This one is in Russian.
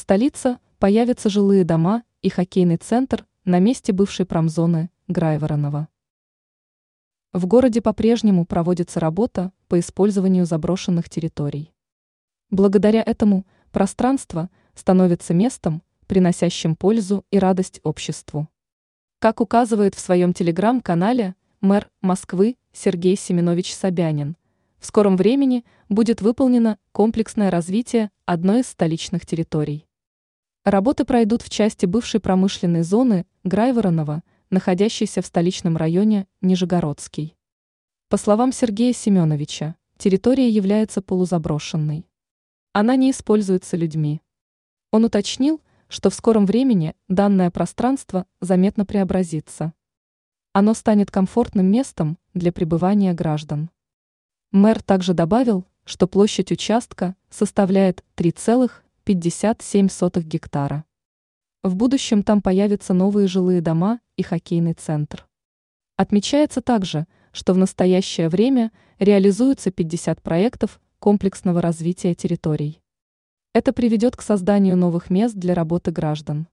столице появятся жилые дома и хоккейный центр на месте бывшей промзоны Грайворонова. В городе по-прежнему проводится работа по использованию заброшенных территорий. Благодаря этому пространство становится местом, приносящим пользу и радость обществу. Как указывает в своем телеграм-канале мэр Москвы Сергей Семенович Собянин, в скором времени будет выполнено комплексное развитие одной из столичных территорий. Работы пройдут в части бывшей промышленной зоны Грайворонова, находящейся в столичном районе Нижегородский. По словам Сергея Семеновича, территория является полузаброшенной. Она не используется людьми. Он уточнил, что в скором времени данное пространство заметно преобразится. Оно станет комфортным местом для пребывания граждан. Мэр также добавил, что площадь участка составляет 3,57 гектара. В будущем там появятся новые жилые дома и хоккейный центр. Отмечается также, что в настоящее время реализуются 50 проектов комплексного развития территорий. Это приведет к созданию новых мест для работы граждан.